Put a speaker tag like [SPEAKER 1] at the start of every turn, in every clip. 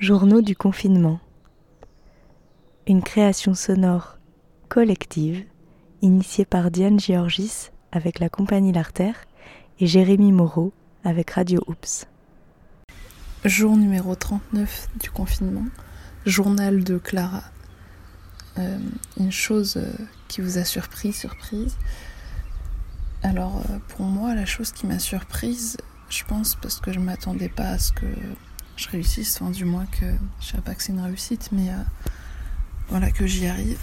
[SPEAKER 1] Journaux du confinement. Une création sonore collective initiée par Diane Georgis avec la compagnie L'Artère et Jérémy Moreau avec Radio Oops.
[SPEAKER 2] Jour numéro 39 du confinement. Journal de Clara. Euh, une chose euh, qui vous a surpris, surprise. Alors euh, pour moi, la chose qui m'a surprise, je pense parce que je m'attendais pas à ce que je réussisse, enfin du moins que je sais pas que c'est une réussite, mais voilà que j'y arrive.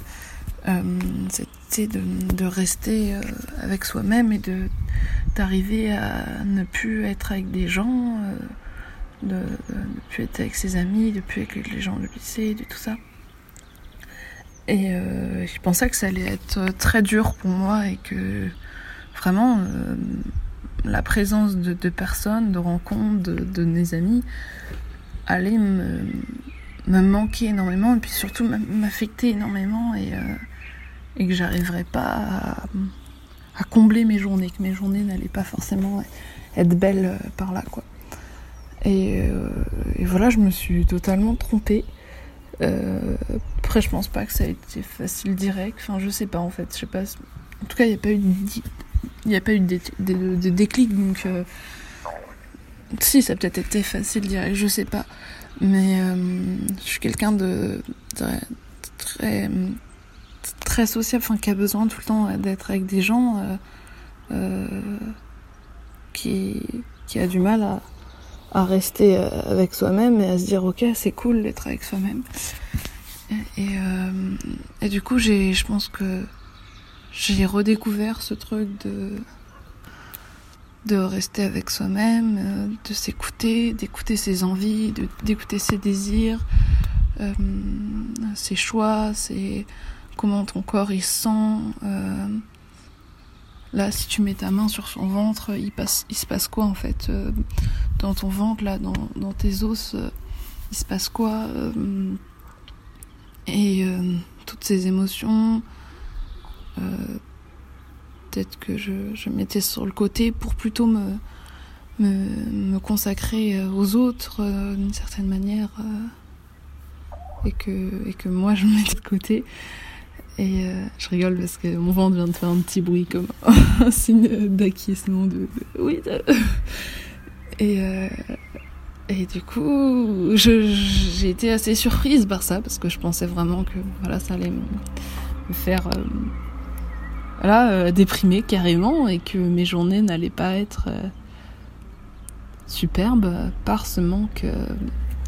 [SPEAKER 2] C'était de, rester avec soi-même et de d'arriver à ne plus être avec des gens, de, ne plus être avec ses amis, de plus être avec les gens du lycée, de tout ça. Et euh, je pensais que ça allait être très dur pour moi et que vraiment euh, la présence de, personnes, de rencontres, de, mes amis allait me, me, manquer énormément et puis surtout m'affecter énormément et, euh, et que j'arriverais pas à, combler mes journées, que mes journées n'allaient pas forcément être belles par là quoi. Et, et voilà, je me suis totalement trompée. Euh, après, je pense pas que ça a été facile direct. Enfin, je sais pas en fait. Je sais pas. En tout cas, il n'y a pas eu a pas eu de, de, déclic. Donc, euh, si, ça a peut-être été facile direct. Je sais pas. Mais euh, je suis quelqu'un de, très, très, sociable, enfin, qui a besoin tout le temps d'être avec des gens, qui, qui a du mal à rester euh, avec soi-même et à se dire ok c'est cool d'être avec soi-même et, euh, et, du coup je pense que j'ai redécouvert ce truc de de rester avec soi-même euh, de s'écouter d'écouter ses envies d'écouter ses désirs ses choix comment ton corps il sent Là, si tu mets ta main sur son ventre, il, passe, se passe quoi en fait euh, Dans ton ventre, là, dans, dans tes os, euh, il se passe quoi euh, Et toutes ces émotions, peut-être que je, mettais sur le côté pour plutôt me, consacrer aux autres d'une certaine manière. et, que, et que moi, je me mettais de côté. Et euh, je rigole parce que mon ventre vient de faire un petit bruit comme un signe d'acquiescement de, oui. Et euh, et du coup, j'ai été assez surprise par ça parce que je pensais vraiment que voilà ça allait me, faire euh, voilà déprimer carrément et que mes journées n'allaient pas être superbes par ce manque,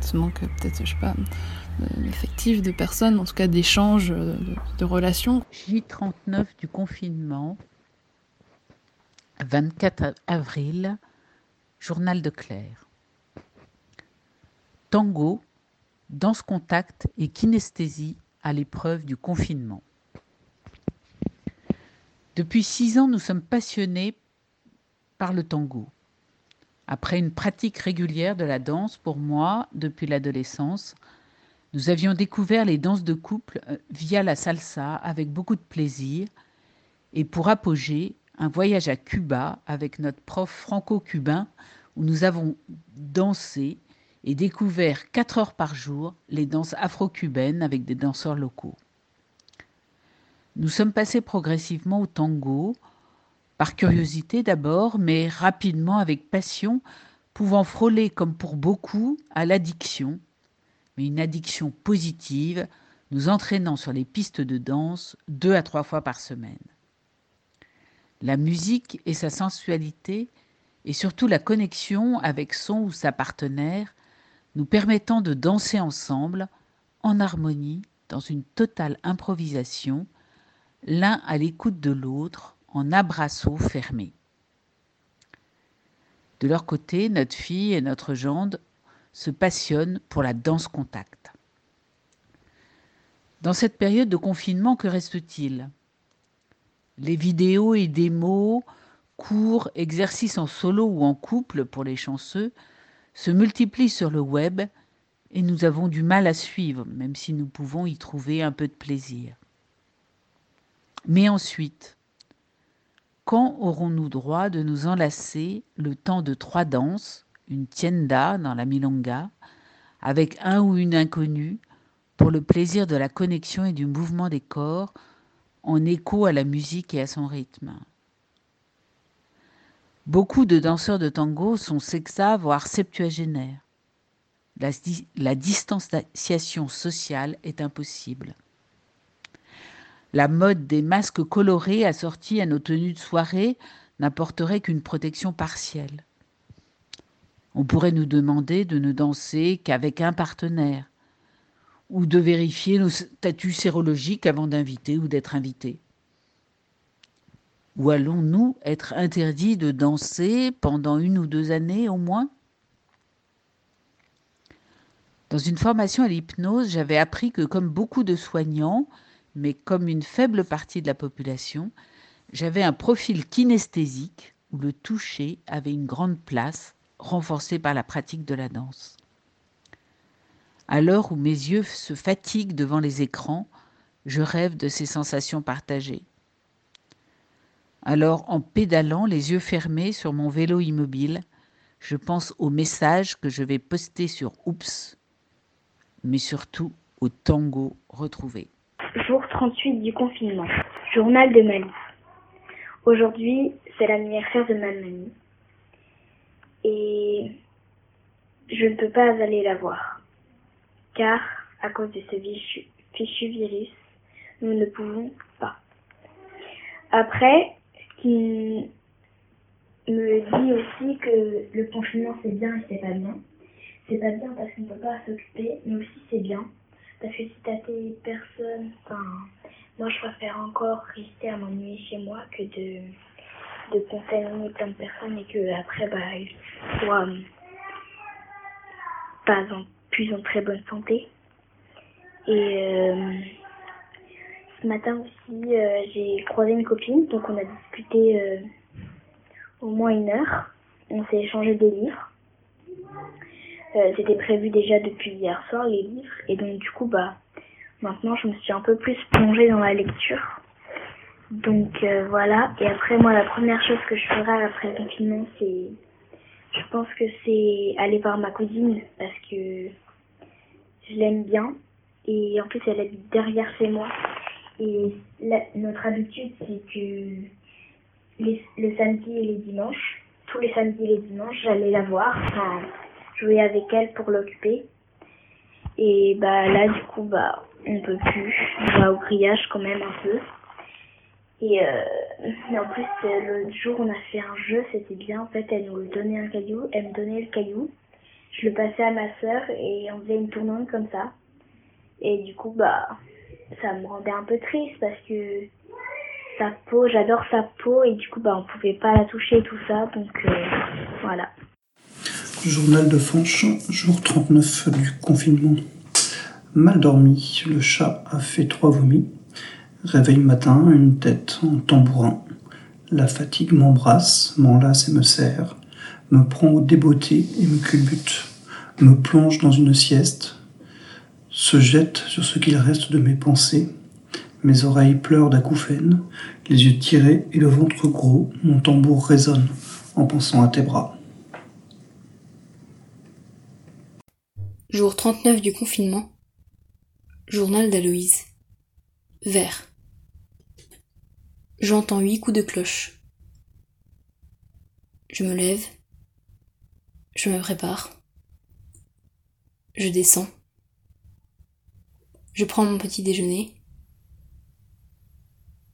[SPEAKER 2] ce manque peut-être je sais pas effectif de personnes, en tout cas d'échanges, de, relations.
[SPEAKER 3] J39 du confinement, 24 avril, journal de Claire. Tango, danse contact et kinesthésie à l'épreuve du confinement. Depuis six ans, nous sommes passionnés par le tango. Après une pratique régulière de la danse pour moi depuis l'adolescence, nous avions découvert les danses de couple euh, via la salsa avec beaucoup de plaisir et pour apogée, un voyage à Cuba avec notre prof franco-cubain où nous avons dansé et découvert quatre heures par jour les danses afro-cubaines avec des danseurs locaux. Nous sommes passés progressivement au tango, par curiosité d'abord, mais rapidement avec passion, pouvant frôler comme pour beaucoup à l'addiction mais une addiction positive, nous entraînant sur les pistes de danse deux à trois fois par semaine. La musique et sa sensualité, et surtout la connexion avec son ou sa partenaire, nous permettant de danser ensemble, en harmonie, dans une totale improvisation, l'un à l'écoute de l'autre, en abrasseau fermé. De leur côté, notre fille et notre gendre se passionne pour la danse contact. Dans cette période de confinement, que reste-t-il? Les vidéos et démos, cours, exercices en solo ou en couple pour les chanceux se multiplient sur le web et nous avons du mal à suivre, même si nous pouvons y trouver un peu de plaisir. Mais ensuite, quand aurons-nous droit de nous enlacer le temps de trois danses une tienda dans la milonga, avec un ou une inconnue, pour le plaisir de la connexion et du mouvement des corps, en écho à la musique et à son rythme? Beaucoup de danseurs de tango sont sexa, voire septuagénaires. La, la, distanciation sociale est impossible. La mode des masques colorés assortis à nos tenues de soirée n'apporterait qu'une protection partielle. On pourrait nous demander de ne danser qu'avec un partenaire, ou de vérifier nos statuts sérologiques avant d'inviter ou d'être invité. Ou allons-nous être interdits de danser pendant une ou deux années au moins? Dans une formation à l'hypnose, j'avais appris que comme beaucoup de soignants, mais comme une faible partie de la population, j'avais un profil kinesthésique où le toucher avait une grande place, renforcé par la pratique de la danse. À l'heure où mes yeux se fatiguent devant les écrans, je rêve de ces sensations partagées. Alors, en pédalant, les yeux fermés sur mon vélo immobile, je pense au message que je vais poster sur Oups, mais surtout au tango retrouvé.
[SPEAKER 4] Jour 38 du confinement. Journal de Mali. Aujourd'hui, c'est l'anniversaire de ma mamie. Et je ne peux pas aller la voir car à cause de ce fichu, virus, nous ne pouvons pas. Après, ce qui me dit aussi que le confinement c'est bien et c'est pas bien. C'est pas bien parce qu'on ne peut pas s'occuper, mais aussi c'est bien. Parce que si t'as tes personnes, enfin, moi je préfère encore rester à m'ennuyer chez moi que de, de contaminer plein de personnes et que après, bah, ils soient pas en plus en très bonne santé. Et euh, ce matin aussi, euh, j'ai croisé une copine, donc on a discuté euh, au moins une heure. On s'est échangé des livres. C'était prévu déjà depuis hier soir les livres, et donc du coup, bah, maintenant je me suis un peu plus plongée dans la lecture. Donc voilà, et après moi la première chose que je ferai après le confinement, c'est je pense que c'est aller voir ma cousine parce que je l'aime bien. Et en plus, elle habite derrière chez moi. Et notre habitude, c'est que les, le samedi et les dimanches, tous les samedis et les dimanches, j'allais la voir, jouer avec elle pour l'occuper. Et bah là, du coup, bah, on peut plus. On va au grillage quand même un peu. Et, euh, en plus, euh, l'autre jour, on a fait un jeu, c'était bien. En fait, elle nous donnait un caillou, elle me donnait le caillou. Je le passais à ma sœur et on faisait une tournante comme ça. Et du coup, bah, ça me rendait un peu triste parce que sa peau, j'adore sa peau et du coup, bah, on pouvait pas la toucher tout ça. Donc, euh, voilà.
[SPEAKER 5] Journal de Fanch, jour 39 du confinement. Mal dormi, le chat a fait trois vomis. Réveil matin, une tête en tambourin. La fatigue m'embrasse, m'enlace et me serre, me prend au débeauté et me culbute, me plonge dans une sieste, se jette sur ce qu'il reste de mes pensées. Mes oreilles pleurent d'acouphènes, les yeux tirés et le ventre gros, mon tambour résonne en pensant à tes bras.
[SPEAKER 6] Jour 39 du confinement. Journal d'Aloïse. Vert. J'entends huit coups de cloche. Je me lève. Je me prépare. Je descends. Je prends mon petit déjeuner.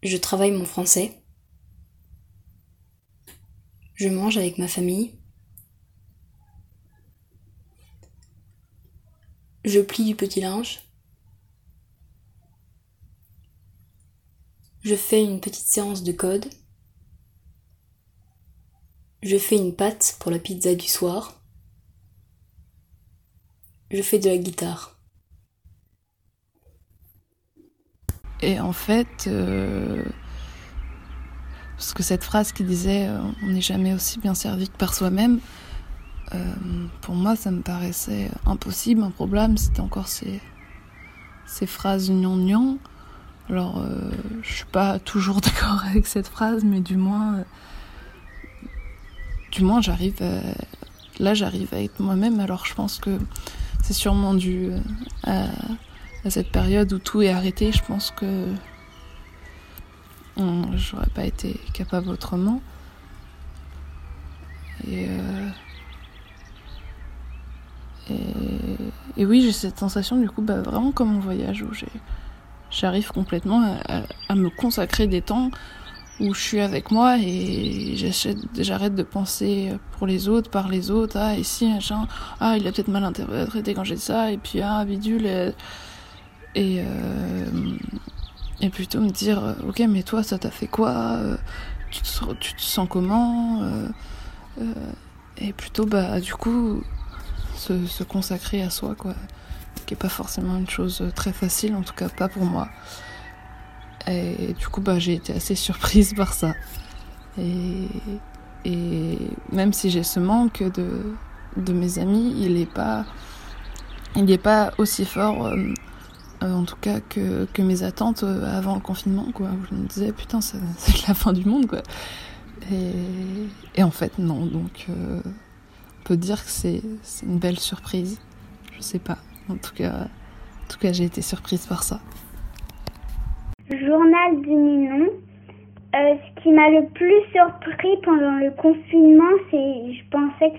[SPEAKER 6] Je travaille mon français. Je mange avec ma famille. Je plie du petit linge. Je fais une petite séance de code. Je fais une pâte pour la pizza du soir. Je fais de la guitare.
[SPEAKER 2] Et en fait, euh, parce que cette phrase qui disait euh, on n'est jamais aussi bien servi que par soi-même, euh, pour moi ça me paraissait impossible, un problème, c'était encore ces, ces phrases gnangnan alors, euh, je suis pas toujours d'accord avec cette phrase, mais du moins, euh, du moins, j'arrive, là, j'arrive à être moi-même. Alors, je pense que c'est sûrement dû à, cette période où tout est arrêté. Je pense que j'aurais pas été capable autrement. Et, et, oui, j'ai cette sensation du coup, bah, vraiment comme en voyage où j'arrive complètement à, me consacrer des temps où je suis avec moi et j'arrête de penser pour les autres, par les autres, ah, ici, machin, ah, il a peut-être mal interprété quand j'ai ça, et puis, ah, bidule, et, euh, et plutôt me dire, ok, mais toi, ça t'a fait quoi euh, tu te, tu te sens comment euh, Et plutôt, bah, du coup, se, consacrer à soi, quoi, qui est pas forcément une chose très facile, en tout cas pas pour moi. Et du coup, bah, j'ai été assez surprise par ça. Et, même si j'ai ce manque de, de mes amis, il n'est pas, est pas aussi fort, euh, euh, en tout cas, que, que mes attentes euh, avant le confinement. Quoi. Je me disais, putain, c'est la fin du monde. Quoi. Et, en fait, non. Donc, on peut dire que c'est une belle surprise. Je sais pas. En tout cas, en tout cas j'ai été surprise par ça.
[SPEAKER 7] Journal du Ninon. Euh, ce qui m'a le plus surpris pendant le confinement, c'est je pensais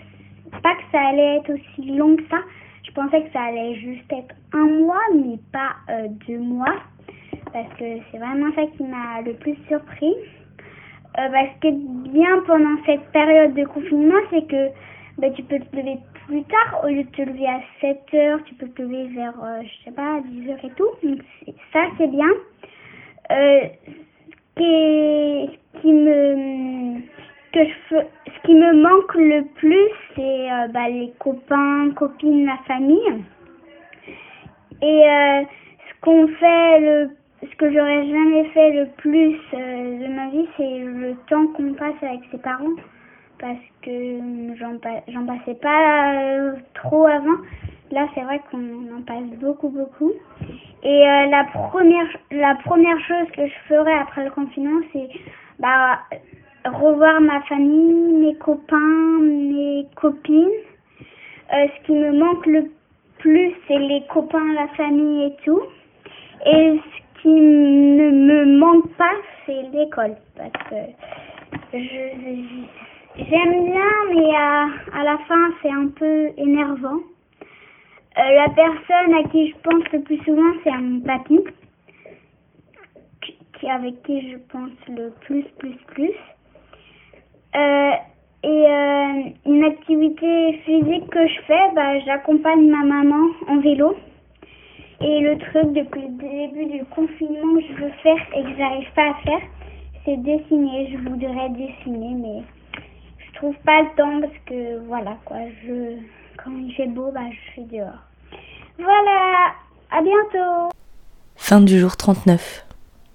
[SPEAKER 7] pas que ça allait être aussi long que ça. Je pensais que ça allait juste être un mois, mais pas euh, deux mois. Parce que c'est vraiment ça qui m'a le plus surpris. Euh, parce que bien pendant cette période de confinement, c'est que bah, tu peux te lever plus tard. Au lieu de te lever à 7 heures, tu peux te lever vers, je sais pas, 10 heures et tout. Donc ça, c'est bien. Euh, qui, qui me que je ce qui me manque le plus c'est euh, bah, les copains copines la famille et euh, ce qu'on fait le ce que j'aurais jamais fait le plus de ma vie c'est le temps qu'on passe avec ses parents parce que j'en passais pas trop avant là c'est vrai qu'on en passe beaucoup beaucoup et euh, la première la première chose que je ferai après le confinement, c'est bah revoir ma famille, mes copains, mes copines. Euh, ce qui me manque le plus, c'est les copains, la famille et tout. Et ce qui ne me manque pas, c'est l'école. Parce que j'aime bien, mais à, à la fin, c'est un peu énervant. Euh, la personne à qui je pense le plus souvent, c'est à mon papy, qui, avec qui je pense le plus, plus, plus. Euh, et euh, une activité physique que je fais, bah, j'accompagne ma maman en vélo. Et le truc depuis le début du confinement que je veux faire et que j'arrive pas à faire, c'est dessiner. Je voudrais dessiner, mais trouve pas le temps parce que voilà quoi. Je quand il fait beau, bah, je suis dehors. Voilà, à bientôt.
[SPEAKER 1] Fin du jour 39.